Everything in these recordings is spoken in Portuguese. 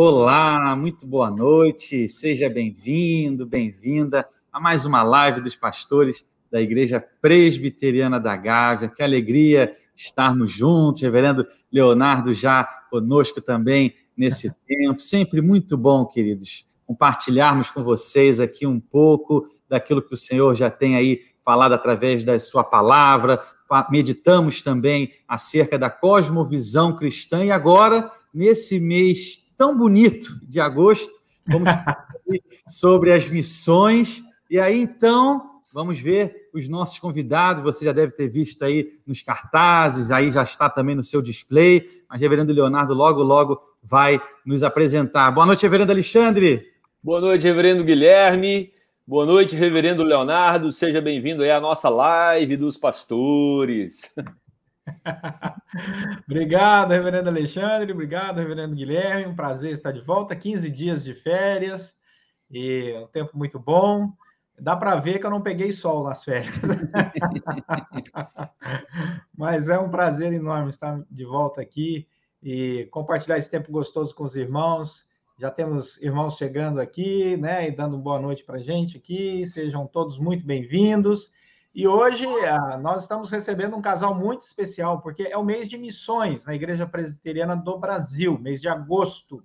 Olá, muito boa noite, seja bem-vindo, bem-vinda a mais uma live dos pastores da Igreja Presbiteriana da Gávea. Que alegria estarmos juntos, Reverendo Leonardo já conosco também nesse tempo. Sempre muito bom, queridos, compartilharmos com vocês aqui um pouco daquilo que o Senhor já tem aí falado através da sua palavra. Meditamos também acerca da cosmovisão cristã e agora, nesse mês tão bonito de agosto, vamos sobre as missões. E aí, então, vamos ver os nossos convidados. Você já deve ter visto aí nos cartazes, aí já está também no seu display. Mas Reverendo Leonardo logo, logo vai nos apresentar. Boa noite, Reverendo Alexandre. Boa noite, Reverendo Guilherme. Boa noite, Reverendo Leonardo. Seja bem-vindo aí à nossa live dos pastores. obrigado, Reverendo Alexandre. Obrigado, Reverendo Guilherme. Um prazer estar de volta. 15 dias de férias e um tempo muito bom. Dá para ver que eu não peguei sol nas férias. Mas é um prazer enorme estar de volta aqui e compartilhar esse tempo gostoso com os irmãos. Já temos irmãos chegando aqui, né, e dando boa noite para gente aqui. Sejam todos muito bem-vindos. E hoje ah, nós estamos recebendo um casal muito especial, porque é o mês de missões na Igreja Presbiteriana do Brasil, mês de agosto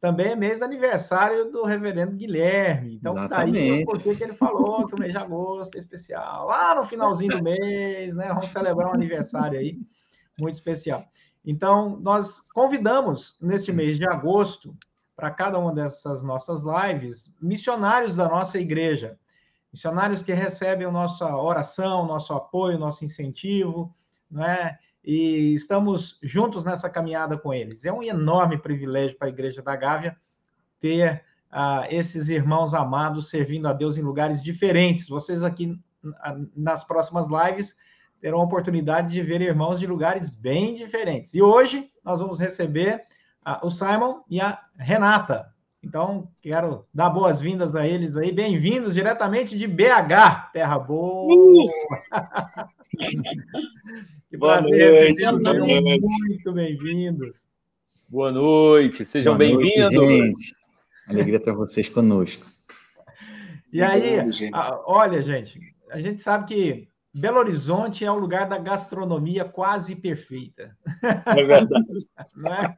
também é mês de aniversário do reverendo Guilherme. Então, Exatamente. daí o porquê que ele falou que o mês de agosto é especial. Lá no finalzinho do mês, né? Vamos celebrar um aniversário aí muito especial. Então, nós convidamos nesse mês de agosto, para cada uma dessas nossas lives, missionários da nossa igreja. Missionários que recebem a nossa oração, nosso apoio, nosso incentivo, né? e estamos juntos nessa caminhada com eles. É um enorme privilégio para a Igreja da Gávea ter uh, esses irmãos amados servindo a Deus em lugares diferentes. Vocês aqui nas próximas lives terão a oportunidade de ver irmãos de lugares bem diferentes. E hoje nós vamos receber uh, o Simon e a Renata. Então, quero dar boas-vindas a eles aí. Bem-vindos diretamente de BH, Terra Boa. que Boa prazer, noite. muito bem-vindos. Boa noite, sejam bem-vindos. Alegria ter vocês conosco. E aí, olha, gente, a gente sabe que Belo Horizonte é o lugar da gastronomia quase perfeita. É verdade. Não é?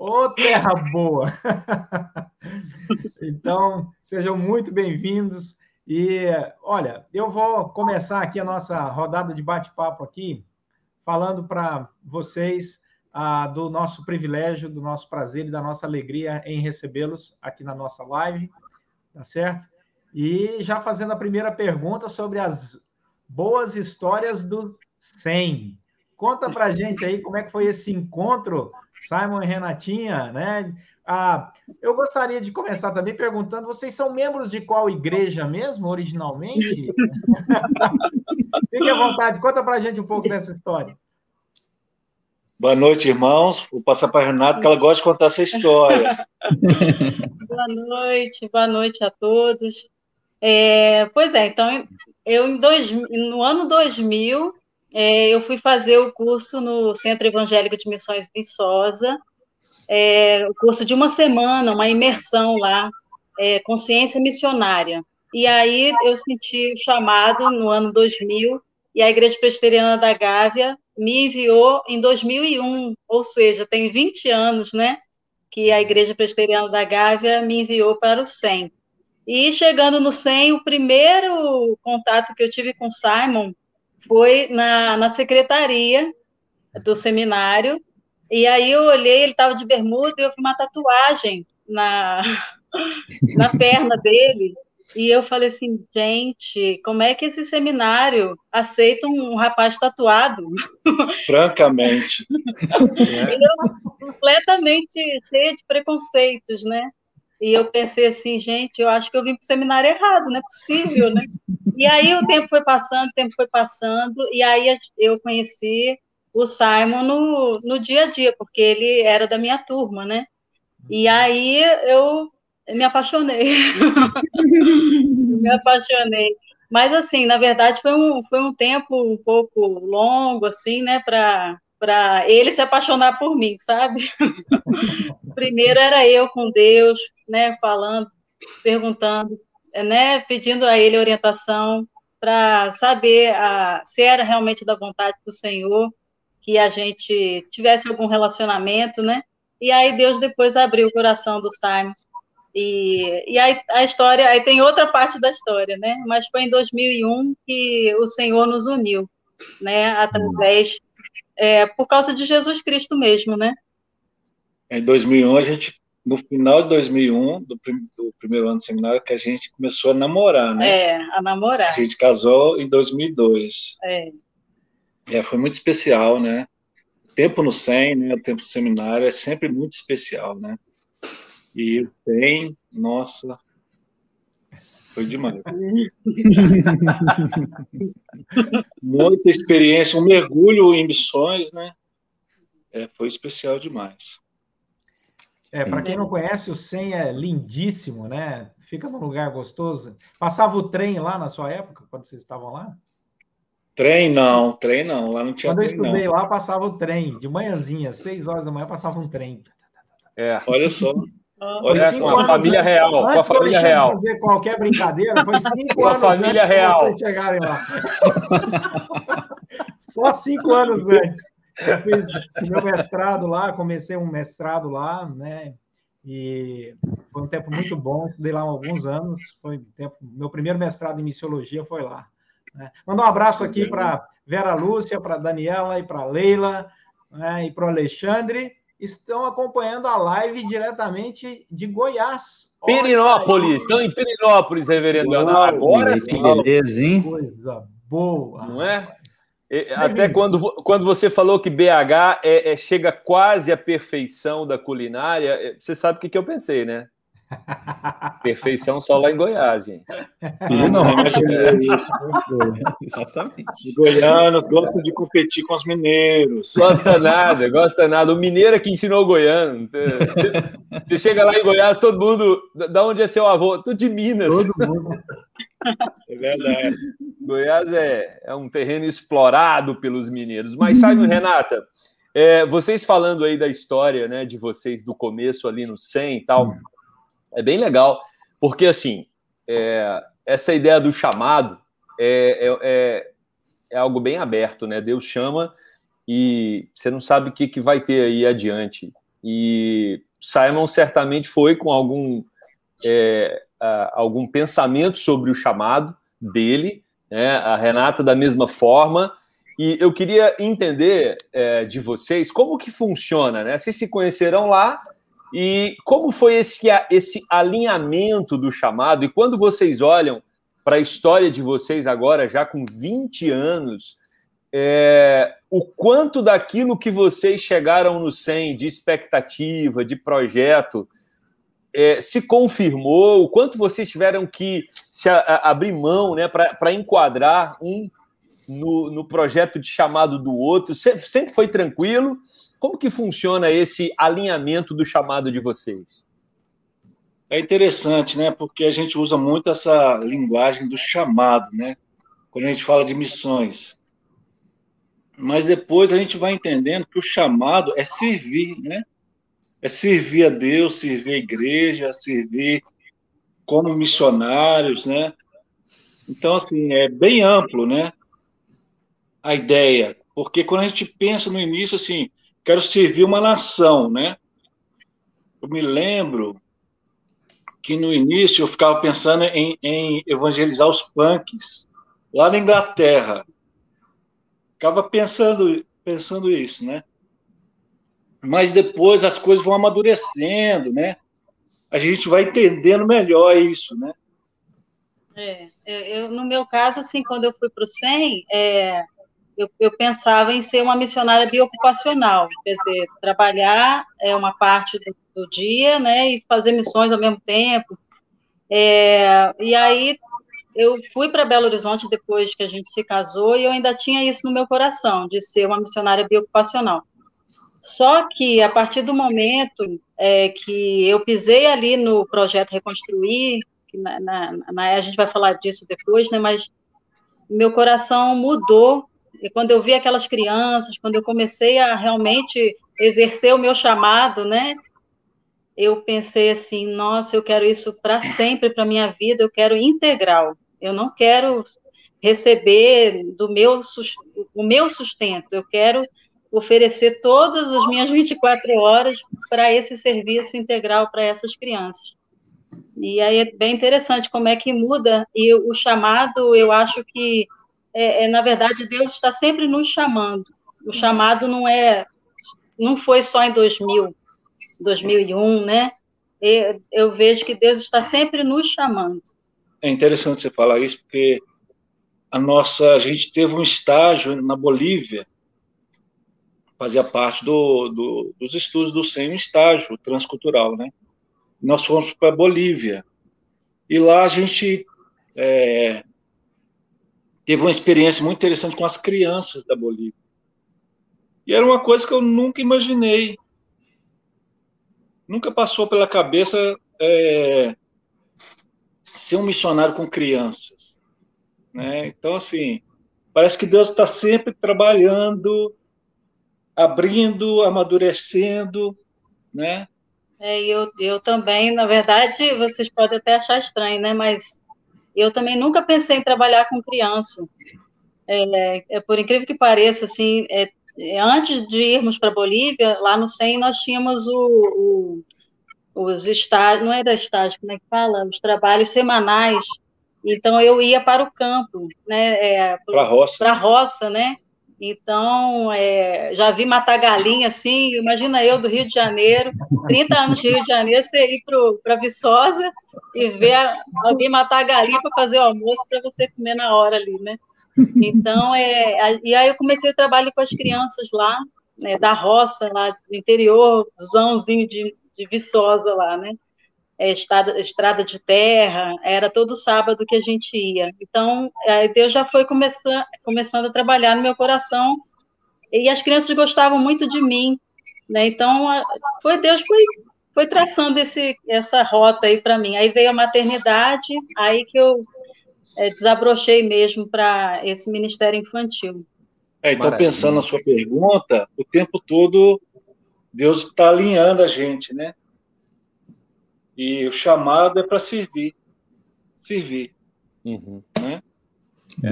Ô, terra boa! então, sejam muito bem-vindos. E, olha, eu vou começar aqui a nossa rodada de bate-papo aqui, falando para vocês ah, do nosso privilégio, do nosso prazer e da nossa alegria em recebê-los aqui na nossa live, tá certo? E já fazendo a primeira pergunta sobre as boas histórias do 100. Conta para gente aí como é que foi esse encontro Simon e Renatinha, né? Ah, eu gostaria de começar também perguntando: vocês são membros de qual igreja mesmo, originalmente? Fique à vontade, conta para a gente um pouco dessa história. Boa noite, irmãos. Vou passar para a Renata, que ela gosta de contar essa história. boa noite, boa noite a todos. É, pois é, então, eu em dois, no ano 2000, é, eu fui fazer o curso no Centro Evangélico de Missões Viçosa, é, o curso de uma semana, uma imersão lá, é, consciência missionária. E aí eu senti o chamado no ano 2000 e a Igreja Presbiteriana da Gávea me enviou em 2001, ou seja, tem 20 anos, né, que a Igreja Presbiteriana da Gávea me enviou para o 100. E chegando no 100, o primeiro contato que eu tive com Simon foi na, na secretaria do seminário, e aí eu olhei, ele estava de bermuda e eu vi uma tatuagem na, na perna dele, e eu falei assim, gente, como é que esse seminário aceita um rapaz tatuado? Francamente. eu, completamente cheia de preconceitos, né? E eu pensei assim, gente, eu acho que eu vim para o seminário errado, não é possível, né? E aí o tempo foi passando, o tempo foi passando, e aí eu conheci o Simon no, no dia a dia, porque ele era da minha turma, né? E aí eu me apaixonei. me apaixonei. Mas, assim, na verdade, foi um, foi um tempo um pouco longo, assim, né, para para ele se apaixonar por mim, sabe? Primeiro era eu com Deus, né, falando, perguntando, né, pedindo a ele orientação para saber a, se era realmente da vontade do Senhor que a gente tivesse algum relacionamento, né? E aí Deus depois abriu o coração do Simon. E, e aí a história, aí tem outra parte da história, né? Mas foi em 2001 que o Senhor nos uniu, né? Através, é, por causa de Jesus Cristo mesmo, né? Em 2001 a gente no final de 2001, do, prim, do, primeiro ano do seminário, que a gente começou a namorar, né? É, a namorar. A gente casou em 2002. É. é foi muito especial, né? O tempo no SEM, né? O tempo do seminário é sempre muito especial, né? E o SEM, nossa, foi demais. Muita experiência, um mergulho em missões, né? É, foi especial demais. É, para quem não conhece, o SEM é lindíssimo, né? Fica num lugar gostoso. Passava o trem lá na sua época, quando vocês estavam lá? Trem não, trem não, lá não tinha Quando trem, eu estudei não. lá, passava o trem, de manhãzinha, seis horas da manhã, passava um trem. É. Olha só. Olha, com cinco a anos família antes- real, com a família real. fazer qualquer brincadeira, foi cinco Com a anos família antes de real. vocês chegarem lá. Só cinco anos antes. Eu fiz meu mestrado lá, comecei um mestrado lá, né? E foi um tempo muito bom, estudei lá há alguns anos. Foi um tempo, meu primeiro mestrado em missiologia foi lá. né? Mandar um abraço aqui para Vera Lúcia, para Daniela e para Leila né? e para o Alexandre. Estão acompanhando a live diretamente de Goiás. Olha Perinópolis, estão em Perinópolis, reverendo Leonardo. Agora Que sim, beleza, hein? Coisa boa. não é? E- Até quando, quando você falou que BH é, é- chega quase à perfeição da culinária, é, você sabe o que, que eu pensei, né? Perfeição só lá em Goiás, gente. Filho não. É isso. Exatamente. Os goianos gostam de competir com os mineiros. Gosta nada, gosta nada. O mineiro é que ensinou o goiano. Você, você chega lá em Goiás, todo mundo. Da onde é seu avô? Tudo de Minas. Todo mundo. É verdade. Goiás é, é um terreno explorado pelos mineiros. Mas sabe, Renata, é, vocês falando aí da história né, de vocês do começo ali no 100 e tal, é bem legal, porque assim, é, essa ideia do chamado é, é, é, é algo bem aberto, né? Deus chama e você não sabe o que, que vai ter aí adiante. E Simon certamente foi com algum, é, algum pensamento sobre o chamado dele, né? a Renata da mesma forma. E eu queria entender é, de vocês como que funciona, né? Vocês se conhecerão lá e como foi esse, esse alinhamento do chamado? E quando vocês olham para a história de vocês agora, já com 20 anos, é, o quanto daquilo que vocês chegaram no 100 de expectativa, de projeto, é, se confirmou, o quanto vocês tiveram que se a- a- abrir mão né, para enquadrar um no, no projeto de chamado do outro, sempre, sempre foi tranquilo? Como que funciona esse alinhamento do chamado de vocês? É interessante, né? Porque a gente usa muito essa linguagem do chamado, né? Quando a gente fala de missões. Mas depois a gente vai entendendo que o chamado é servir, né? É servir a Deus, servir a igreja, servir como missionários, né? Então, assim, é bem amplo, né? A ideia. Porque quando a gente pensa no início, assim, quero servir uma nação, né? Eu me lembro que no início eu ficava pensando em, em evangelizar os punks lá na Inglaterra. Ficava pensando, pensando isso, né? Mas depois as coisas vão amadurecendo, né? A gente vai entendendo melhor isso, né? É, eu, no meu caso, assim, quando eu fui para o SEM, é, eu, eu, pensava em ser uma missionária biocupacional, quer dizer, trabalhar é uma parte do, do dia, né, e fazer missões ao mesmo tempo. É, e aí eu fui para Belo Horizonte depois que a gente se casou e eu ainda tinha isso no meu coração, de ser uma missionária biocupacional. Só que a partir do momento é, que eu pisei ali no projeto Reconstruir, na, na, na, a gente vai falar disso depois, né? Mas meu coração mudou e quando eu vi aquelas crianças, quando eu comecei a realmente exercer o meu chamado, né? Eu pensei assim, nossa, eu quero isso para sempre para minha vida, eu quero integral. Eu não quero receber do meu o meu sustento, eu quero oferecer todas as minhas 24 horas para esse serviço integral para essas crianças. E aí é bem interessante como é que muda, e o chamado, eu acho que, é, é na verdade, Deus está sempre nos chamando. O chamado não é, não foi só em 2000, 2001, né? Eu, eu vejo que Deus está sempre nos chamando. É interessante você falar isso, porque a nossa, a gente teve um estágio na Bolívia, fazia parte do, do, dos estudos do SEM, estágio transcultural, né? Nós fomos para a Bolívia. E lá a gente é, teve uma experiência muito interessante com as crianças da Bolívia. E era uma coisa que eu nunca imaginei. Nunca passou pela cabeça é, ser um missionário com crianças. Né? Então, assim, parece que Deus está sempre trabalhando abrindo, amadurecendo, né? É, eu, eu também, na verdade, vocês podem até achar estranho, né? Mas eu também nunca pensei em trabalhar com criança. É, é por incrível que pareça, assim, é, é antes de irmos para Bolívia, lá no SEM nós tínhamos o, o, os estágios, não era estágio, como é que fala? Os trabalhos semanais. Então eu ia para o campo, né? É, para a roça. Para a roça, né? Então, é, já vi matar galinha, assim, imagina eu do Rio de Janeiro, 30 anos de Rio de Janeiro, você ir para Viçosa e ver alguém matar galinha para fazer o almoço para você comer na hora ali, né? Então, é, e aí eu comecei o trabalho com as crianças lá, né, da roça, lá do interior, zãozinho de, de Viçosa lá, né? É, estrada, estrada de terra, era todo sábado que a gente ia. Então, Deus já foi começando, começando a trabalhar no meu coração, e as crianças gostavam muito de mim, né? Então, foi Deus foi, foi traçando esse, essa rota aí para mim. Aí veio a maternidade, aí que eu é, desabrochei mesmo para esse ministério infantil. É, então, Maravilha. pensando na sua pergunta, o tempo todo Deus está alinhando a gente, né? E o chamado é para servir. Servir. Uhum. Né? É.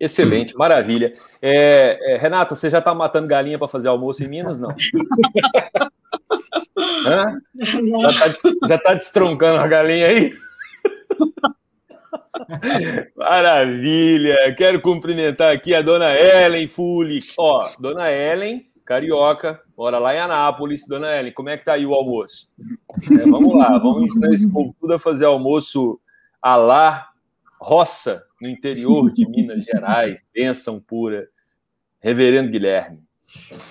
Excelente, maravilha. É, é, Renata, você já está matando galinha para fazer almoço em Minas? Não. Hã? Já está tá destroncando a galinha aí? Maravilha! Quero cumprimentar aqui a dona Ellen Fuli. Ó, dona Ellen carioca, mora lá em Anápolis. Dona Ellen, como é que tá aí o almoço? É, vamos lá, vamos ensinar esse povo tudo a fazer almoço a lá roça, no interior de Minas Gerais. Bênção pura. Reverendo Guilherme.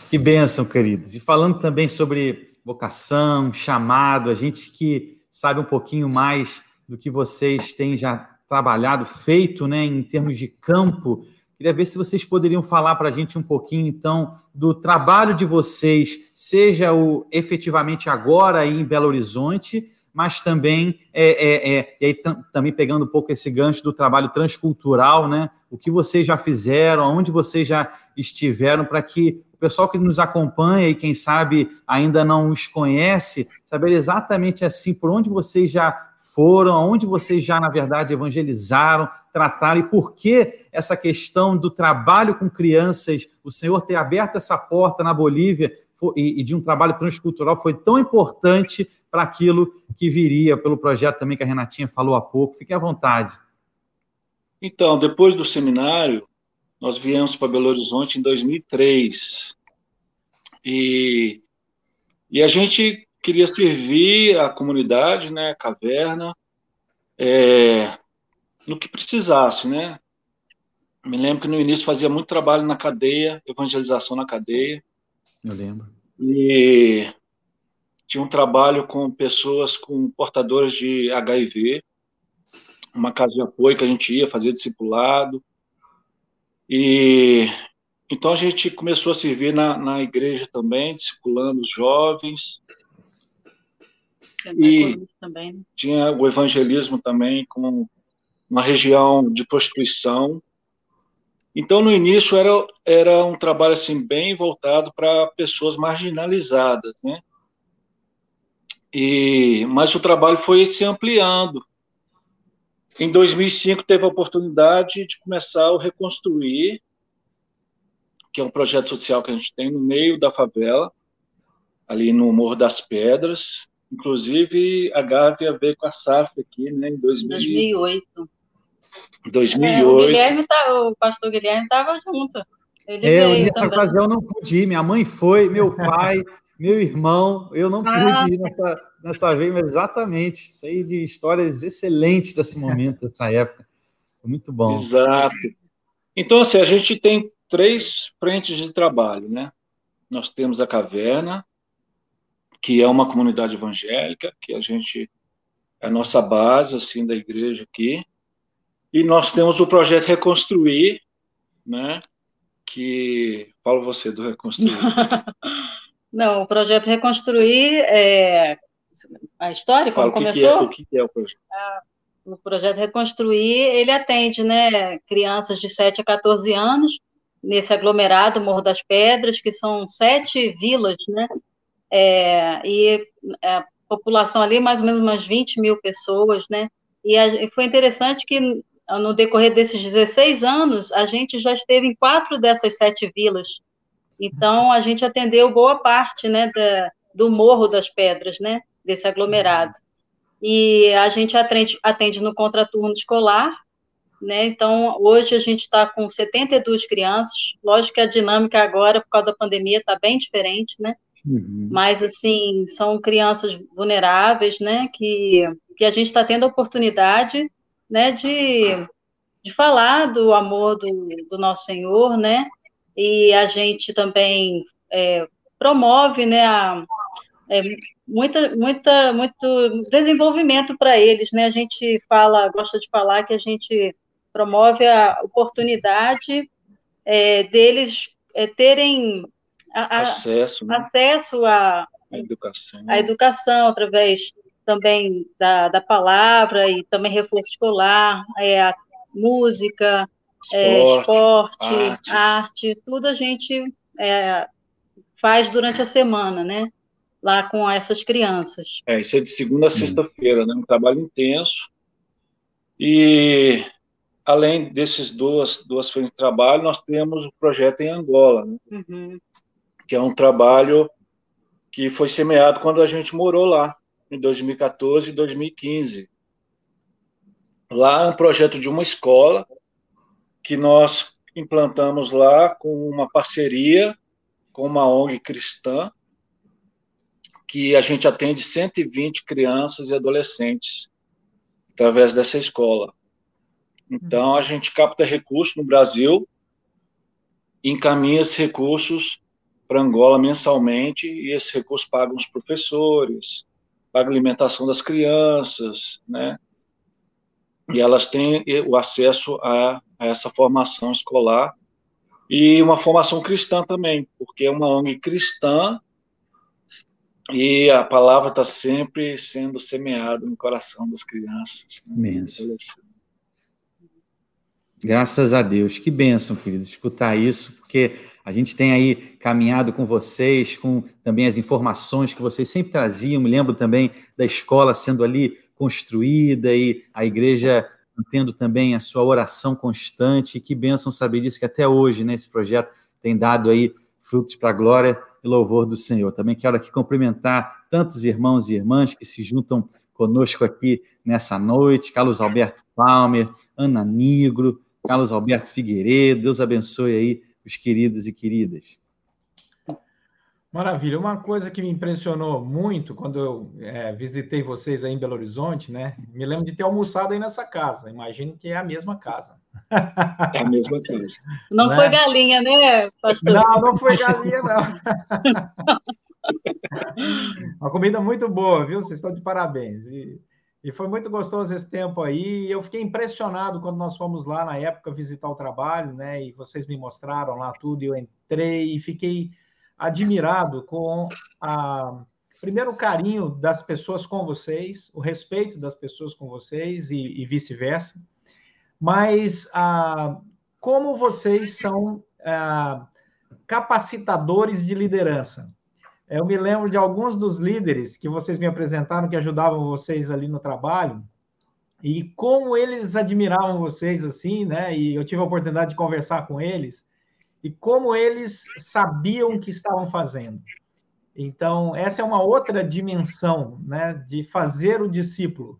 Que bênção, queridos. E falando também sobre vocação, chamado, a gente que sabe um pouquinho mais do que vocês têm já trabalhado, feito, né, em termos de campo, Queria ver se vocês poderiam falar para a gente um pouquinho, então, do trabalho de vocês, seja o efetivamente agora aí em Belo Horizonte, mas também, é, é, é, e aí também pegando um pouco esse gancho do trabalho transcultural, né? O que vocês já fizeram, onde vocês já estiveram, para que o pessoal que nos acompanha e quem sabe ainda não os conhece, saber exatamente assim por onde vocês já foram, aonde vocês já, na verdade, evangelizaram, trataram e por que essa questão do trabalho com crianças, o Senhor ter aberto essa porta na Bolívia e, de um trabalho transcultural foi tão importante para aquilo que viria pelo projeto também que a Renatinha falou há pouco. Fique à vontade. Então, depois do seminário, nós viemos para Belo Horizonte em 2003. E, e a gente queria servir a comunidade, né, a caverna, é, no que precisasse, né? Me lembro que no início fazia muito trabalho na cadeia, evangelização na cadeia. Eu lembro. E tinha um trabalho com pessoas com portadores de HIV, uma casa de apoio que a gente ia fazer discipulado. E então a gente começou a servir na, na igreja também, discipulando os jovens. E também. Né? tinha o evangelismo também com uma região de prostituição. Então, no início, era, era um trabalho assim, bem voltado para pessoas marginalizadas, né? E, mas o trabalho foi se ampliando. Em 2005, teve a oportunidade de começar o Reconstruir, que é um projeto social que a gente tem no meio da favela, ali no Morro das Pedras. Inclusive, a Gávea veio com a SAF aqui, né, em 2008. 2008. É, o, Guilherme tá, o pastor Guilherme estava junto. Ele é, nessa também. ocasião eu não pude ir. Minha mãe foi, meu pai, meu irmão. Eu não ah. pude ir nessa, nessa vez, mas exatamente. Sei de histórias excelentes desse momento, dessa época. Foi muito bom. Exato. Então, assim, a gente tem três frentes de trabalho, né? Nós temos a caverna, que é uma comunidade evangélica, que a gente é a nossa base assim da igreja aqui. E nós temos o projeto Reconstruir, né? Que fala você do Reconstruir. Não, o projeto Reconstruir é a história como Fala, começou. O que, é, o que é o projeto? Ah, o projeto Reconstruir ele atende, né, crianças de 7 a 14 anos nesse aglomerado Morro das Pedras, que são sete vilas, né? É, e a população ali mais ou menos umas 20 mil pessoas, né? E, a, e foi interessante que no decorrer desses 16 anos, a gente já esteve em quatro dessas sete vilas. Então, a gente atendeu boa parte né, da, do Morro das Pedras, né, desse aglomerado. E a gente atende, atende no contraturno escolar, né, então hoje a gente está com 72 crianças, lógico que a dinâmica agora, por causa da pandemia, está bem diferente, né, uhum. mas, assim, são crianças vulneráveis, né, que, que a gente está tendo a oportunidade né, de, de falar do amor do, do nosso Senhor, né, e a gente também é, promove, né, a, é, muita, muita, muito desenvolvimento para eles, né, a gente fala, gosta de falar que a gente promove a oportunidade é, deles é, terem a, acesso, né? acesso à educação. A educação através também da, da palavra e também reforço escolar, é, a música, esporte, é, esporte arte. arte. tudo a gente é, faz durante a semana, né? Lá com essas crianças. É, isso é de segunda a sexta-feira, né? Um trabalho intenso. E além desses duas, duas frentes de trabalho, nós temos o projeto em Angola, né? uhum. Que é um trabalho que foi semeado quando a gente morou lá em 2014 e 2015. Lá é um projeto de uma escola que nós implantamos lá com uma parceria com uma ONG cristã, que a gente atende 120 crianças e adolescentes através dessa escola. Então, a gente capta recursos no Brasil, encaminha esses recursos para Angola mensalmente, e esses recursos pagam os professores, paga a alimentação das crianças, né? E elas têm o acesso a, a essa formação escolar e uma formação cristã também, porque é uma ONG cristã e a palavra está sempre sendo semeada no coração das crianças. Né? Graças a Deus. Que bênção, querido, escutar isso, porque a gente tem aí caminhado com vocês, com também as informações que vocês sempre traziam. Me lembro também da escola sendo ali construída e a igreja tendo também a sua oração constante. Que bênção saber disso, que até hoje, né, esse projeto tem dado aí frutos para a glória e louvor do Senhor. Também quero aqui cumprimentar tantos irmãos e irmãs que se juntam conosco aqui nessa noite. Carlos Alberto Palmer, Ana Nigro, Carlos Alberto Figueiredo. Deus abençoe aí os queridos e queridas. Maravilha. Uma coisa que me impressionou muito quando eu é, visitei vocês aí em Belo Horizonte, né? Me lembro de ter almoçado aí nessa casa. Imagino que é a mesma casa. É a mesma casa. Não né? foi galinha, né, pastor? Não, não foi galinha, não. Uma comida muito boa, viu? Vocês estão de parabéns. E e foi muito gostoso esse tempo aí. Eu fiquei impressionado quando nós fomos lá na época visitar o trabalho, né? E vocês me mostraram lá tudo. E eu entrei e fiquei admirado com a primeiro o carinho das pessoas com vocês, o respeito das pessoas com vocês e, e vice-versa. Mas a, como vocês são ah, capacitadores de liderança. Eu me lembro de alguns dos líderes que vocês me apresentaram, que ajudavam vocês ali no trabalho, e como eles admiravam vocês assim, né? E eu tive a oportunidade de conversar com eles, e como eles sabiam o que estavam fazendo. Então, essa é uma outra dimensão, né? De fazer o discípulo.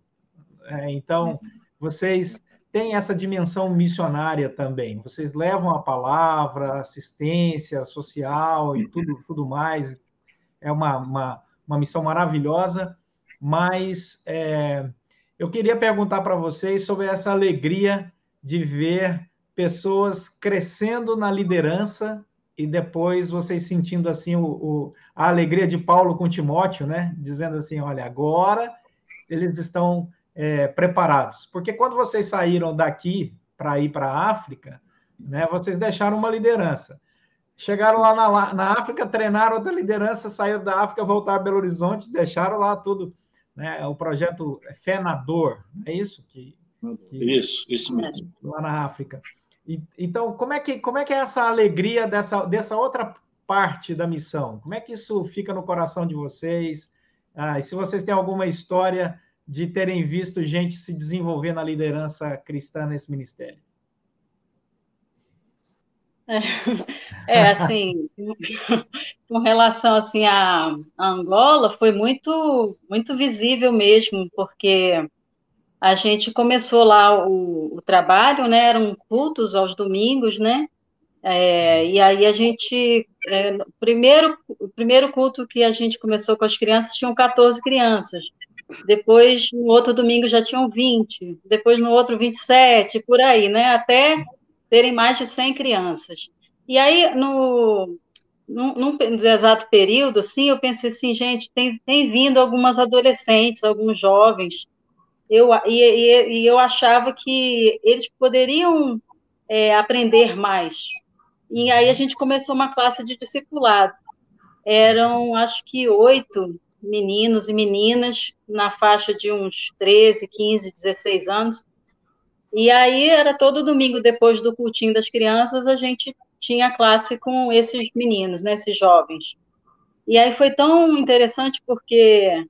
É, então, vocês têm essa dimensão missionária também. Vocês levam a palavra, assistência social e tudo, tudo mais, é uma, uma, uma missão maravilhosa, mas é, eu queria perguntar para vocês sobre essa alegria de ver pessoas crescendo na liderança e depois vocês sentindo assim o, o, a alegria de Paulo com Timóteo, né? Dizendo assim, olha, agora eles estão é, preparados, porque quando vocês saíram daqui para ir para a África, né? Vocês deixaram uma liderança. Chegaram lá na, na África, treinaram outra liderança, saíram da África, voltaram a Belo Horizonte, deixaram lá tudo, né? O projeto Fenador, é isso que, que isso, isso mesmo. Lá na África. E, então, como é que como é que é essa alegria dessa dessa outra parte da missão? Como é que isso fica no coração de vocês? Ah, e se vocês têm alguma história de terem visto gente se desenvolver na liderança cristã nesse ministério? É, assim, com relação assim à Angola, foi muito muito visível mesmo, porque a gente começou lá o, o trabalho, né? Eram cultos aos domingos, né? É, e aí a gente, é, primeiro, o primeiro culto que a gente começou com as crianças tinham 14 crianças. Depois, no outro domingo já tinham 20, depois no outro 27, por aí, né? Até terem mais de 100 crianças. E aí, no, num, num exato período, assim, eu pensei assim, gente, tem, tem vindo algumas adolescentes, alguns jovens, eu, e, e, e eu achava que eles poderiam é, aprender mais. E aí a gente começou uma classe de discipulado. Eram, acho que, oito meninos e meninas na faixa de uns 13, 15, 16 anos, e aí era todo domingo, depois do cultinho das crianças, a gente tinha classe com esses meninos, né, esses jovens. E aí foi tão interessante porque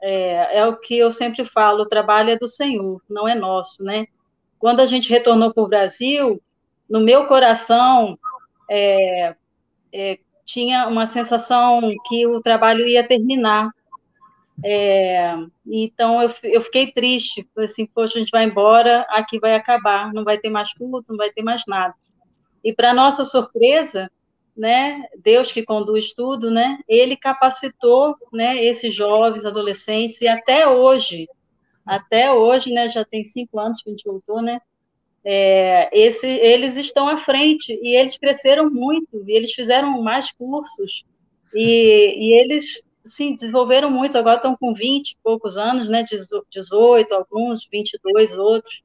é, é, o que eu sempre falo, o trabalho é do Senhor, não é nosso, né? Quando a gente retornou para o Brasil, no meu coração é, é, tinha uma sensação que o trabalho ia terminar, é, então eu, eu fiquei triste, falei assim, poxa, a gente vai embora, aqui vai acabar, não vai ter mais culto, não vai ter mais nada. E para nossa surpresa, né, Deus que conduz tudo, né, ele capacitou, né, esses jovens, adolescentes, e até hoje, até hoje, né, já tem cinco anos que a gente voltou, né, é, esse, eles estão à frente, e eles cresceram muito, e eles fizeram mais cursos, e, e eles sim, desenvolveram muito, agora estão com 20 e poucos anos, né, 18, alguns, 22 outros,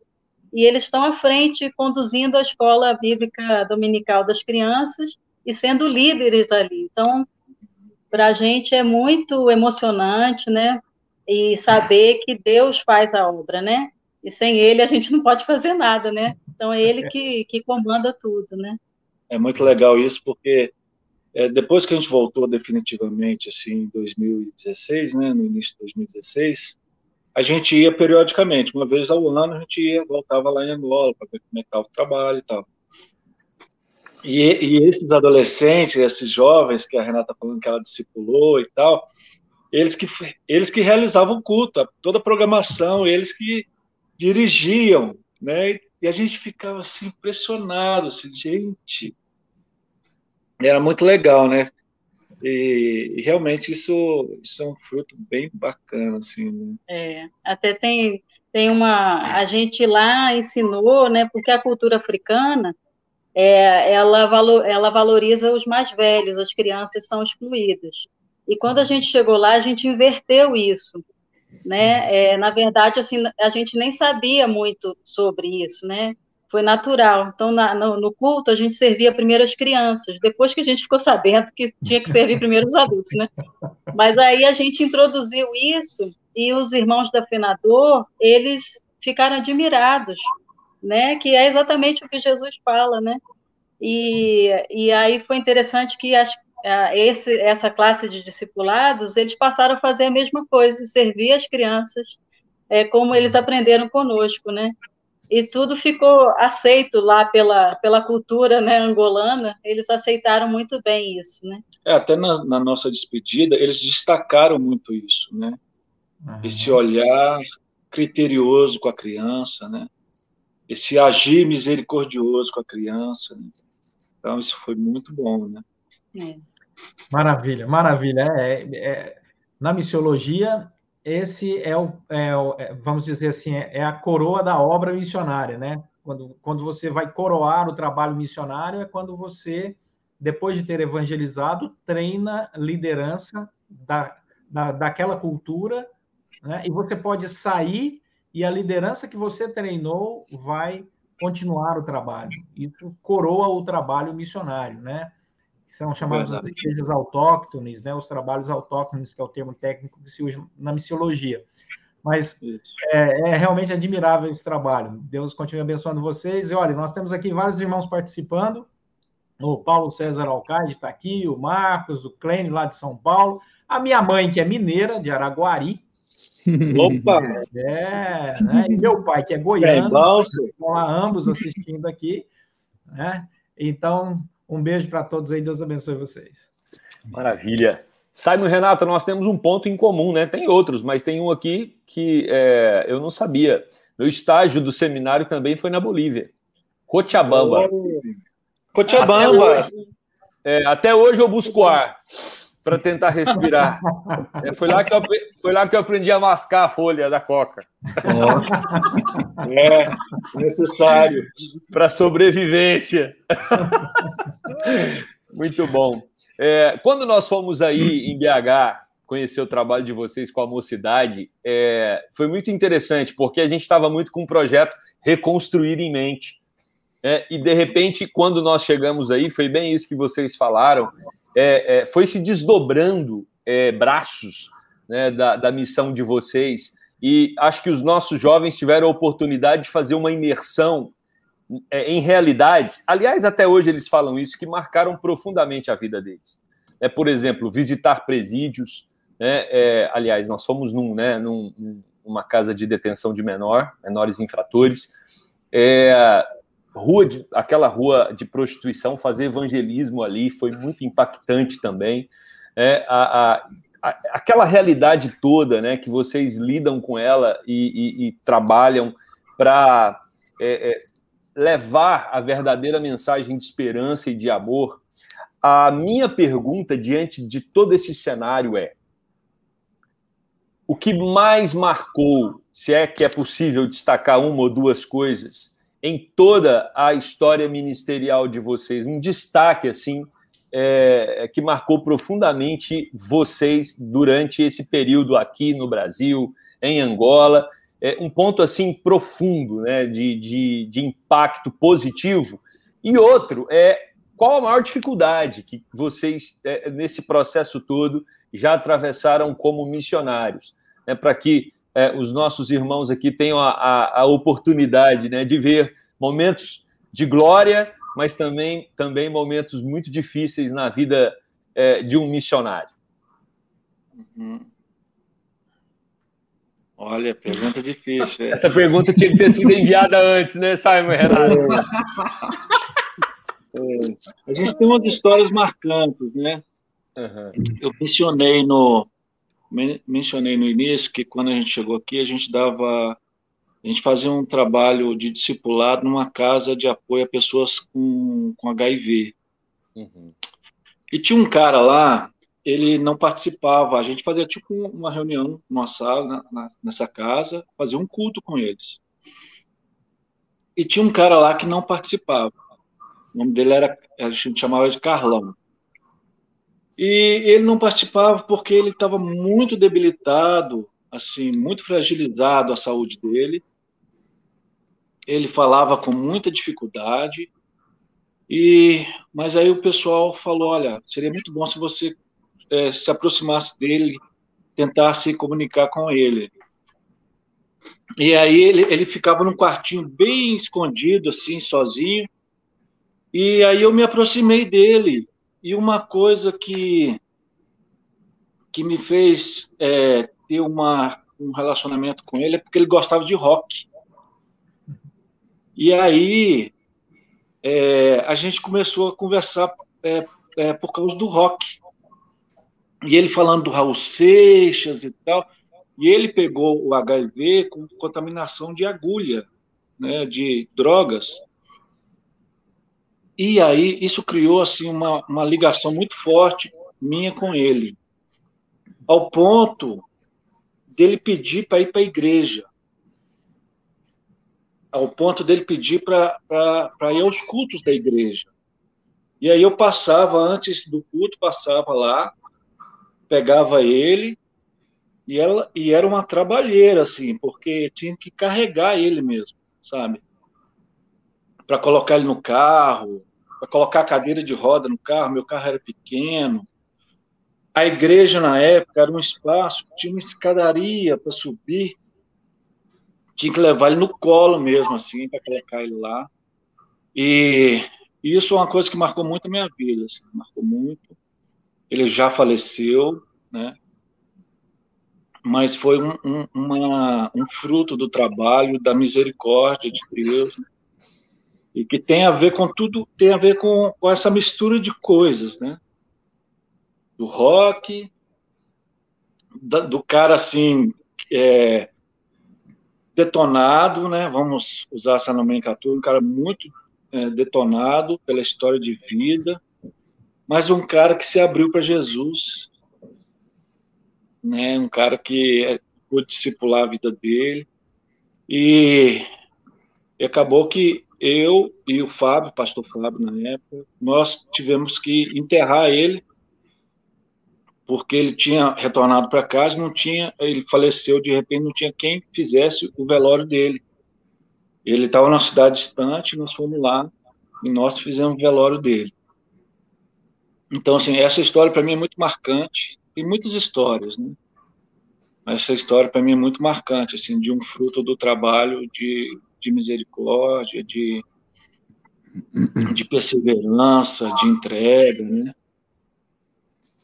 e eles estão à frente conduzindo a escola bíblica dominical das crianças e sendo líderes ali. Então, para a gente é muito emocionante, né, e saber que Deus faz a obra, né, e sem Ele a gente não pode fazer nada, né, então é Ele que, que comanda tudo, né. É muito legal isso, porque é, depois que a gente voltou definitivamente, assim, em 2016, né, no início de 2016, a gente ia periodicamente, uma vez ao ano a gente ia, voltava lá em Angola para ver como é estava o trabalho e tal. E, e, esses adolescentes, esses jovens que a Renata tá falando que ela discipulou e tal, eles que, eles que realizavam o culto, toda a programação, eles que dirigiam, né? E a gente ficava assim impressionado, assim, gente, era muito legal, né? E, e, realmente isso, isso é um fruto bem bacana, assim. Né? É, até tem, tem uma. A gente lá ensinou, né? Porque a cultura africana é, ela, valor, ela valoriza os mais velhos, as crianças são excluídas. E quando a gente chegou lá, a gente inverteu isso. Né? É, na verdade, assim, a gente nem sabia muito sobre isso, né? Foi natural. Então, na, no, no, culto, a gente servia primeiro as crianças, depois que a gente ficou sabendo que tinha que servir primeiro os adultos, né? Mas aí a gente introduziu isso e os irmãos da Fenador, eles ficaram admirados, né? Que é exatamente o que Jesus fala, né? E, e aí foi interessante que as, esse, essa classe de discipulados, eles passaram a fazer a mesma coisa, servir as crianças, é, como eles aprenderam conosco, né? E tudo ficou aceito lá pela, pela cultura né, angolana, eles aceitaram muito bem isso, né? É, até na, na nossa despedida, eles destacaram muito isso, né? Uhum. Esse olhar criterioso com a criança, né? Esse agir misericordioso com a criança, né? Então, isso foi muito bom, né? É. Maravilha, maravilha. É, é, na missiologia, esse é o, é o é, vamos dizer assim, é, é, a coroa da obra missionária, né? Quando, quando você vai coroar o trabalho missionário, é quando você, depois de ter evangelizado, treina liderança da, da, daquela cultura, né? E você pode sair e a liderança que você treinou vai continuar o trabalho. Isso coroa o trabalho missionário, né? São chamadas as igrejas autóctones, né? Os trabalhos autóctones, que é o termo técnico que se usa na missiologia. Mas é, é, realmente admirável esse trabalho. Deus continue abençoando vocês. E olha, nós temos aqui vários irmãos participando. O Paulo César Alcaide está aqui, o Marcos, o Clênio lá de São Paulo, a minha mãe, que é mineira, de Araguari, Opa! É, né? E meu pai, que é goiano, estão lá ambos assistindo aqui. Né? Então, um beijo para todos aí, Deus abençoe vocês. Maravilha. Simon e Renata, nós temos um ponto em comum, né? Tem outros, mas tem um aqui que é, eu não sabia. Meu estágio do seminário também foi na Bolívia. Cochabamba. Cochabamba. Até hoje, é, até hoje eu busco ar para tentar respirar. É, foi, lá que eu, foi lá que eu aprendi a mascar a folha da coca. Oh. É, necessário. Para sobrevivência. Muito bom. É, quando nós fomos aí em BH conhecer o trabalho de vocês com a mocidade, é, foi muito interessante, porque a gente estava muito com um projeto reconstruir em mente. É, e de repente, quando nós chegamos aí, foi bem isso que vocês falaram é, é, foi se desdobrando é, braços né, da, da missão de vocês. E acho que os nossos jovens tiveram a oportunidade de fazer uma imersão é, em realidades. Aliás, até hoje eles falam isso, que marcaram profundamente a vida deles. É, por exemplo, visitar presídios. Né, é, aliás, nós fomos num, né, num, numa casa de detenção de menor, menores infratores. É, rua de, aquela rua de prostituição, fazer evangelismo ali foi muito impactante também. É, a, a, a, aquela realidade toda, né, que vocês lidam com ela e, e, e trabalham para é, é, levar a verdadeira mensagem de esperança e de amor. A minha pergunta diante de todo esse cenário é: o que mais marcou, se é que é possível destacar uma ou duas coisas, em toda a história ministerial de vocês, um destaque assim é, que marcou profundamente vocês durante esse período aqui no Brasil, em Angola, é, um ponto assim profundo, né, de, de, de impacto positivo. E outro é qual a maior dificuldade que vocês é, nesse processo todo já atravessaram como missionários, né, para que é, os nossos irmãos aqui tenham a, a, a oportunidade né, de ver momentos de glória, mas também, também momentos muito difíceis na vida é, de um missionário. Uhum. Olha, pergunta difícil. Essa pergunta tinha que ter sido enviada antes, né, Simon Renato? É. É. A gente tem umas histórias marcantes, né? Uhum. Eu mencionei no, mencionei no início que quando a gente chegou aqui, a gente dava. A gente fazia um trabalho de discipulado numa casa de apoio a pessoas com, com HIV. Uhum. E tinha um cara lá, ele não participava. A gente fazia tipo uma reunião numa sala, na, nessa casa, fazia um culto com eles. E tinha um cara lá que não participava. O nome dele era, a gente chamava de Carlão. E ele não participava porque ele estava muito debilitado, assim, muito fragilizado a saúde dele. Ele falava com muita dificuldade. E mas aí o pessoal falou, olha, seria muito bom se você é, se aproximasse dele, tentasse comunicar com ele. E aí ele, ele ficava num quartinho bem escondido, assim, sozinho. E aí eu me aproximei dele. E uma coisa que, que me fez é, ter uma, um relacionamento com ele é porque ele gostava de rock. E aí é, a gente começou a conversar é, é, por causa do rock. E ele falando do Raul Seixas e tal. E ele pegou o HIV com contaminação de agulha, né, de drogas. E aí isso criou assim uma, uma ligação muito forte minha com ele, ao ponto dele pedir para ir para a igreja, ao ponto dele pedir para ir aos cultos da igreja. E aí eu passava antes do culto, passava lá, pegava ele e ela e era uma trabalheira assim, porque tinha que carregar ele mesmo, sabe? Para colocar ele no carro, para colocar a cadeira de roda no carro, meu carro era pequeno. A igreja na época era um espaço, tinha uma escadaria para subir. Tinha que levar ele no colo mesmo assim, para colocar ele lá. E isso é uma coisa que marcou muito a minha vida, assim, marcou muito. Ele já faleceu, né? mas foi um, um, uma, um fruto do trabalho, da misericórdia de Deus, né? E que tem a ver com tudo, tem a ver com, com essa mistura de coisas, né? Do rock, da, do cara assim, é, detonado, né? Vamos usar essa nomenclatura, um cara muito é, detonado pela história de vida, mas um cara que se abriu para Jesus né? Um cara que pôde discipular a vida dele. E, e acabou que eu e o Fábio, pastor Fábio na época, nós tivemos que enterrar ele porque ele tinha retornado para casa, não tinha, ele faleceu de repente, não tinha quem fizesse o velório dele. Ele estava numa cidade distante, nós fomos lá e nós fizemos o velório dele. Então, assim, essa história para mim é muito marcante. Tem muitas histórias, né? Mas essa história para mim é muito marcante, assim, de um fruto do trabalho de, de misericórdia, de, de perseverança, de entrega, né?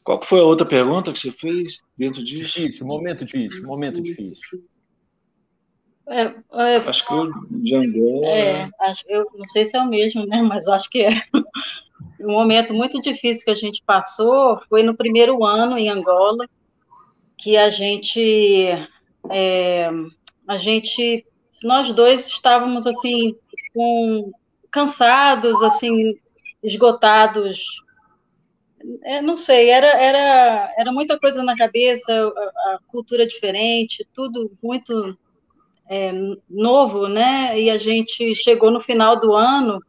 Qual que foi a outra pergunta que você fez dentro disso? Difícil, momento difícil, momento difícil. É, é, acho que o de Angola. É, acho, eu não sei se é o mesmo, né? Mas acho que é. Um momento muito difícil que a gente passou foi no primeiro ano em Angola, que a gente, é, a gente, nós dois estávamos assim, com, cansados, assim, esgotados. É, não sei, era, era, era muita coisa na cabeça, a, a cultura diferente, tudo muito é, novo, né? E a gente chegou no final do ano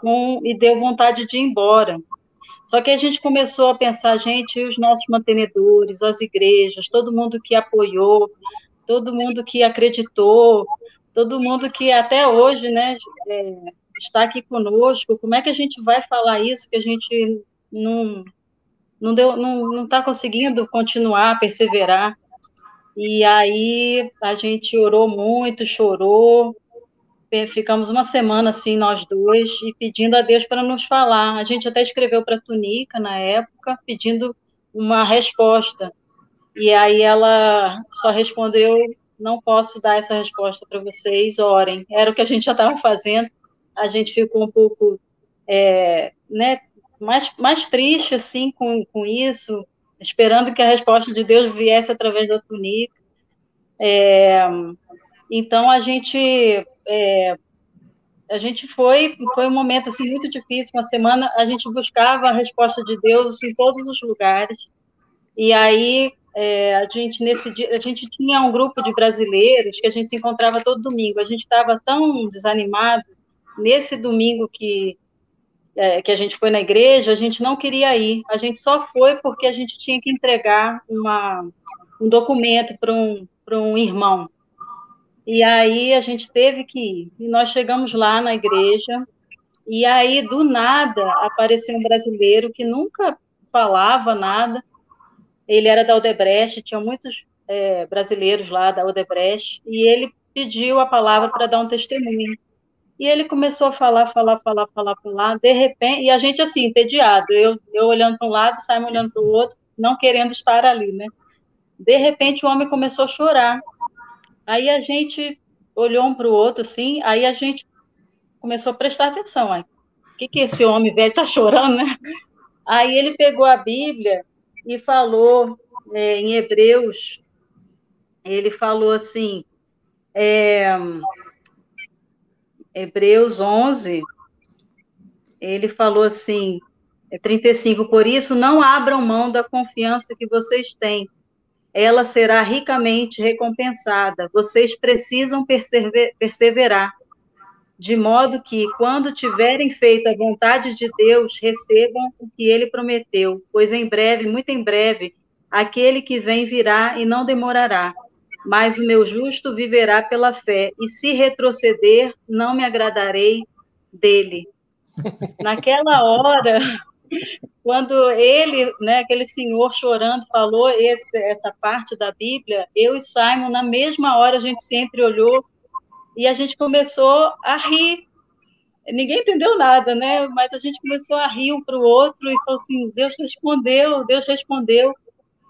com, e deu vontade de ir embora. Só que a gente começou a pensar, gente, os nossos mantenedores, as igrejas, todo mundo que apoiou, todo mundo que acreditou, todo mundo que até hoje, né, é, está aqui conosco. Como é que a gente vai falar isso que a gente não não deu, não está conseguindo continuar, perseverar? E aí a gente orou muito, chorou, ficamos uma semana assim, nós dois, e pedindo a Deus para nos falar. A gente até escreveu para Tunica na época, pedindo uma resposta. E aí ela só respondeu: não posso dar essa resposta para vocês, orem. Era o que a gente já estava fazendo. A gente ficou um pouco é, né, mais, mais triste assim com, com isso, esperando que a resposta de Deus viesse através da Tunica. É, então a gente é, a gente foi, foi um momento assim muito difícil, uma semana a gente buscava a resposta de Deus em todos os lugares. E aí é, a gente nesse dia, a gente tinha um grupo de brasileiros que a gente se encontrava todo domingo. A gente estava tão desanimado nesse domingo que é, que a gente foi na igreja, a gente não queria ir. A gente só foi porque a gente tinha que entregar uma, um documento para um um irmão e aí a gente teve que ir. E nós chegamos lá na igreja, e aí do nada apareceu um brasileiro que nunca falava nada. Ele era da Odebrecht, tinha muitos é, brasileiros lá da Odebrecht, e ele pediu a palavra para dar um testemunho. E ele começou a falar, falar, falar, falar, falar, de repente, e a gente assim, entediado, eu, eu olhando para um lado, Simon olhando para o outro, não querendo estar ali, né? De repente o homem começou a chorar. Aí a gente olhou um para o outro assim, aí a gente começou a prestar atenção. O que, que esse homem velho está chorando, né? Aí ele pegou a Bíblia e falou é, em Hebreus, ele falou assim, é, Hebreus 11, ele falou assim, é 35, por isso não abram mão da confiança que vocês têm, ela será ricamente recompensada, vocês precisam perseverar, de modo que, quando tiverem feito a vontade de Deus, recebam o que ele prometeu, pois em breve, muito em breve, aquele que vem virá e não demorará mas o meu justo viverá pela fé, e se retroceder, não me agradarei dele. Naquela hora, quando ele, né, aquele senhor chorando, falou esse, essa parte da Bíblia, eu e Simon, na mesma hora, a gente se entreolhou e a gente começou a rir. Ninguém entendeu nada, né? Mas a gente começou a rir um para o outro e falou assim: Deus respondeu, Deus respondeu.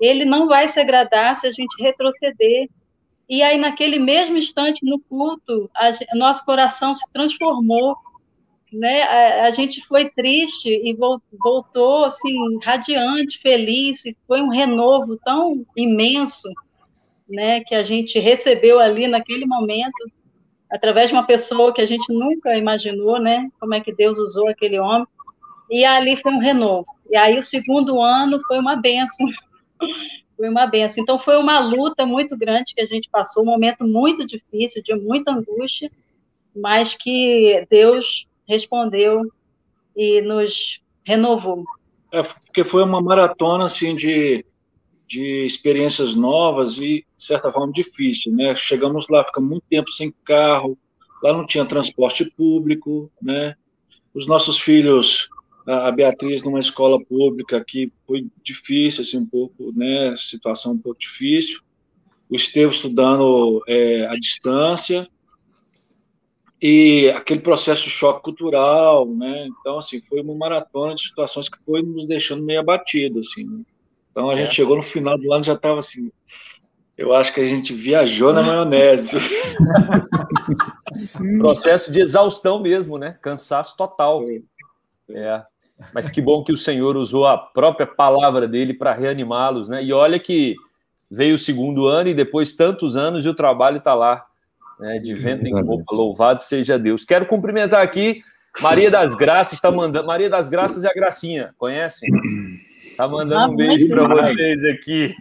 Ele não vai se agradar se a gente retroceder. E aí, naquele mesmo instante, no culto, a, nosso coração se transformou, né? A, a, gente foi triste e voltou, assim, radiante, feliz, foi um renovo tão imenso, né? Que a gente recebeu ali naquele momento, através de uma pessoa que a gente nunca imaginou, né? Como é que Deus usou aquele homem. E ali foi um renovo. E aí, o segundo ano foi uma benção foi uma benção. Então, foi uma luta muito grande que a gente passou, um momento muito difícil, de muita angústia, mas que Deus respondeu e nos renovou. É, porque foi uma maratona, assim, de, de experiências novas e, de certa forma, difícil, né? Chegamos lá, ficamos muito tempo sem carro, lá não tinha transporte público, né? Os nossos filhos a Beatriz numa escola pública que foi difícil, assim, um pouco, né, situação um pouco difícil, o Estevam estudando é, à distância, e aquele processo de choque cultural, né, então, assim, foi uma maratona de situações que foi nos deixando meio abatido, assim, né? Então a é. gente chegou no final do ano já estava assim, eu acho que a gente viajou na maionese. Processo de exaustão mesmo, né? Cansaço total. É. Mas que bom que o Senhor usou a própria palavra dele para reanimá-los, né? E olha que veio o segundo ano e depois tantos anos e o trabalho está lá, né? De vento em roupa. Louvado seja Deus. Quero cumprimentar aqui Maria das Graças está mandando. Maria das Graças é a Gracinha, conhecem? Tá mandando um beijo para vocês aqui.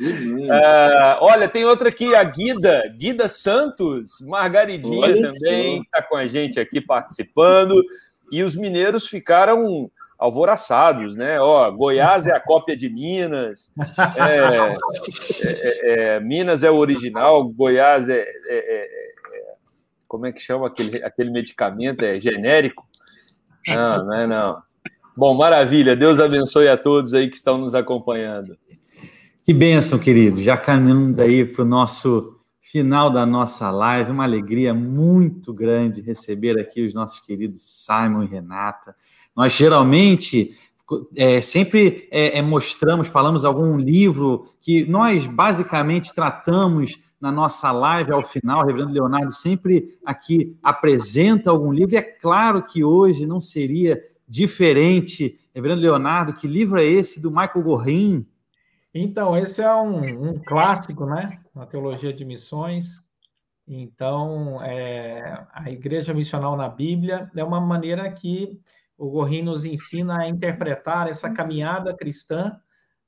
uh, olha, tem outra aqui, a Guida, Guida Santos, Margaridinha olha também está com a gente aqui participando e os mineiros ficaram alvoraçados, né? Ó, Goiás é a cópia de Minas, é, é, é, Minas é o original, Goiás é, é, é, como é que chama aquele, aquele medicamento? É genérico? Não, não é não. Bom, maravilha. Deus abençoe a todos aí que estão nos acompanhando. Que bênção, querido. Já caminhando aí para o nosso final da nossa live. Uma alegria muito grande receber aqui os nossos queridos Simon e Renata. Nós geralmente é, sempre é, é, mostramos, falamos algum livro que nós basicamente tratamos na nossa live ao final. O Reverendo Leonardo sempre aqui apresenta algum livro, e é claro que hoje não seria diferente. Reverendo Leonardo, que livro é esse do Michael Gorin? Então, esse é um, um clássico, né? Na teologia de missões. Então, é, a igreja missional na Bíblia é uma maneira que o Gorrin nos ensina a interpretar essa caminhada cristã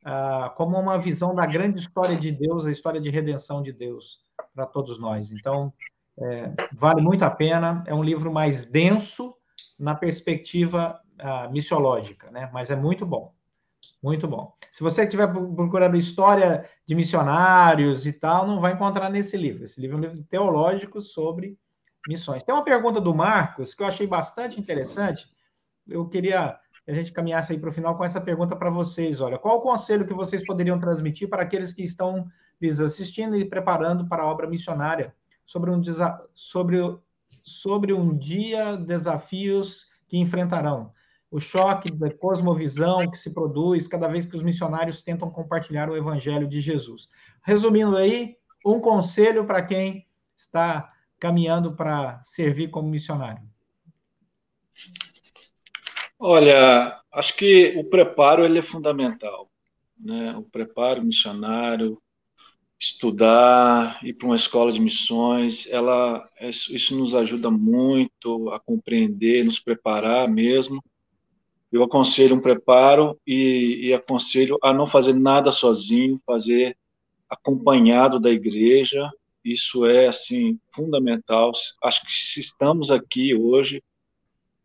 ah, como uma visão da grande história de Deus, a história de redenção de Deus para todos nós. Então, é, vale muito a pena. É um livro mais denso na perspectiva ah, missiológica, né? Mas é muito bom. Muito bom. Se você estiver procurando história de missionários e tal, não vai encontrar nesse livro. Esse livro é um livro teológico sobre missões. Tem uma pergunta do Marcos que eu achei bastante interessante. Eu queria que a gente caminhasse aí para o final com essa pergunta para vocês. Olha, qual o conselho que vocês poderiam transmitir para aqueles que estão lhes assistindo e preparando para a obra missionária sobre um, sobre, sobre um dia desafios que enfrentarão. O choque da cosmovisão que se produz cada vez que os missionários tentam compartilhar o evangelho de Jesus. Resumindo aí, um conselho para quem está caminhando para servir como missionário. Olha, acho que o preparo ele é fundamental, né? O preparo missionário, estudar, ir para uma escola de missões, ela isso nos ajuda muito a compreender, nos preparar mesmo. Eu aconselho um preparo e, e aconselho a não fazer nada sozinho, fazer acompanhado da igreja. Isso é assim fundamental. Acho que se estamos aqui hoje,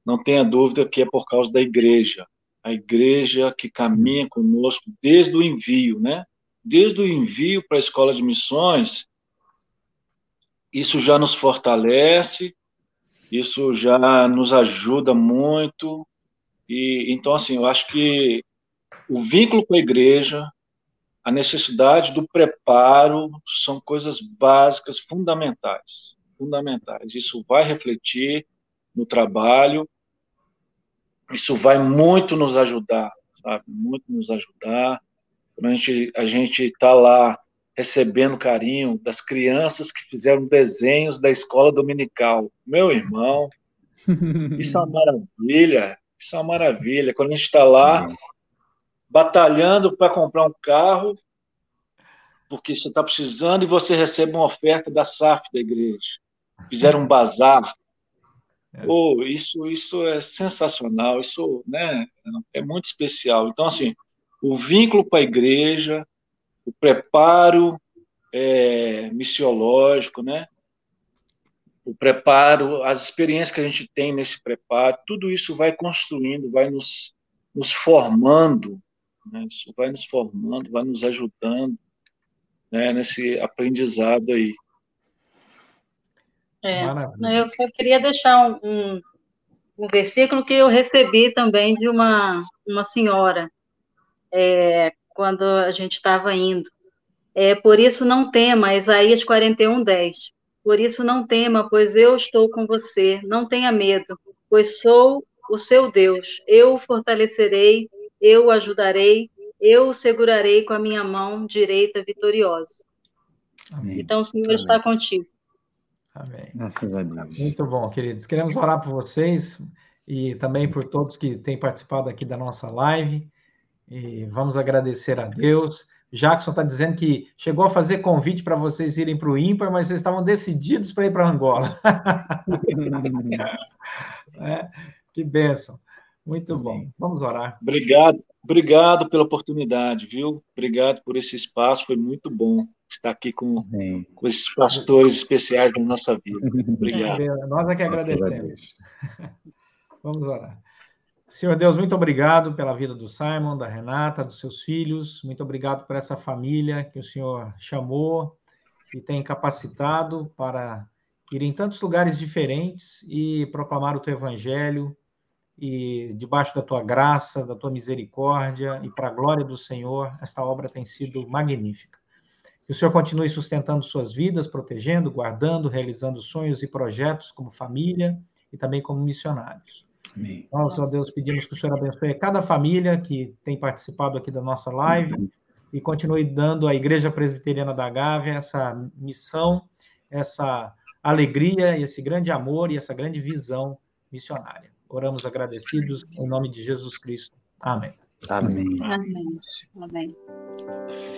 não tenha dúvida que é por causa da igreja. A igreja que caminha conosco desde o envio, né? desde o envio para a escola de missões, isso já nos fortalece, isso já nos ajuda muito. E então assim, eu acho que o vínculo com a igreja, a necessidade do preparo são coisas básicas, fundamentais, fundamentais. Isso vai refletir no trabalho, isso vai muito nos ajudar, sabe? Muito nos ajudar. Quando a gente a gente está lá recebendo carinho das crianças que fizeram desenhos da escola dominical. Meu irmão, isso é uma maravilha, isso é uma maravilha. Quando a gente está lá batalhando para comprar um carro, porque você está precisando e você recebe uma oferta da SAF da igreja. Fizeram um bazar. Oh, isso, isso é sensacional, isso né, é muito especial. Então, assim, o vínculo com a igreja, o preparo é, missiológico, né? O preparo, as experiências que a gente tem nesse preparo, tudo isso vai construindo, vai nos, nos formando, né? isso vai nos formando, vai nos ajudando né? nesse aprendizado aí. É, eu só queria deixar um, um, um, versículo que eu recebi também de uma, uma senhora, é, quando a gente estava indo. É, por isso não tema, Isaías 41, 10. Por isso não tema, pois eu estou com você. Não tenha medo, pois sou o seu Deus. Eu o fortalecerei, eu o ajudarei, eu o segurarei com a minha mão direita vitoriosa. Amém. Então o Senhor Amém. está contigo. Amém. Graças a Deus. Muito bom, queridos. Queremos orar por vocês e também por todos que têm participado aqui da nossa live. E vamos agradecer a Deus. Jackson está dizendo que chegou a fazer convite para vocês irem para o ímpar, mas vocês estavam decididos para ir para Angola. é, que bênção. Muito bom. Vamos orar. Obrigado, obrigado pela oportunidade, viu? Obrigado por esse espaço, foi muito bom estar aqui com, com esses pastores especiais da nossa vida. Obrigado. Nós é que agradecemos. Vamos orar. Senhor Deus, muito obrigado pela vida do Simon, da Renata, dos seus filhos. Muito obrigado por essa família que o Senhor chamou e tem capacitado para ir em tantos lugares diferentes e proclamar o teu evangelho e debaixo da tua graça, da tua misericórdia e para a glória do Senhor, esta obra tem sido magnífica. Que o Senhor continue sustentando suas vidas, protegendo, guardando, realizando sonhos e projetos como família e também como missionários. Amém. Nós, ó Deus, pedimos que o Senhor abençoe cada família que tem participado aqui da nossa live Amém. e continue dando à Igreja Presbiteriana da Gávea essa missão, essa alegria, esse grande amor e essa grande visão missionária. Oramos agradecidos em nome de Jesus Cristo. Amém. Amém. Amém. Amém.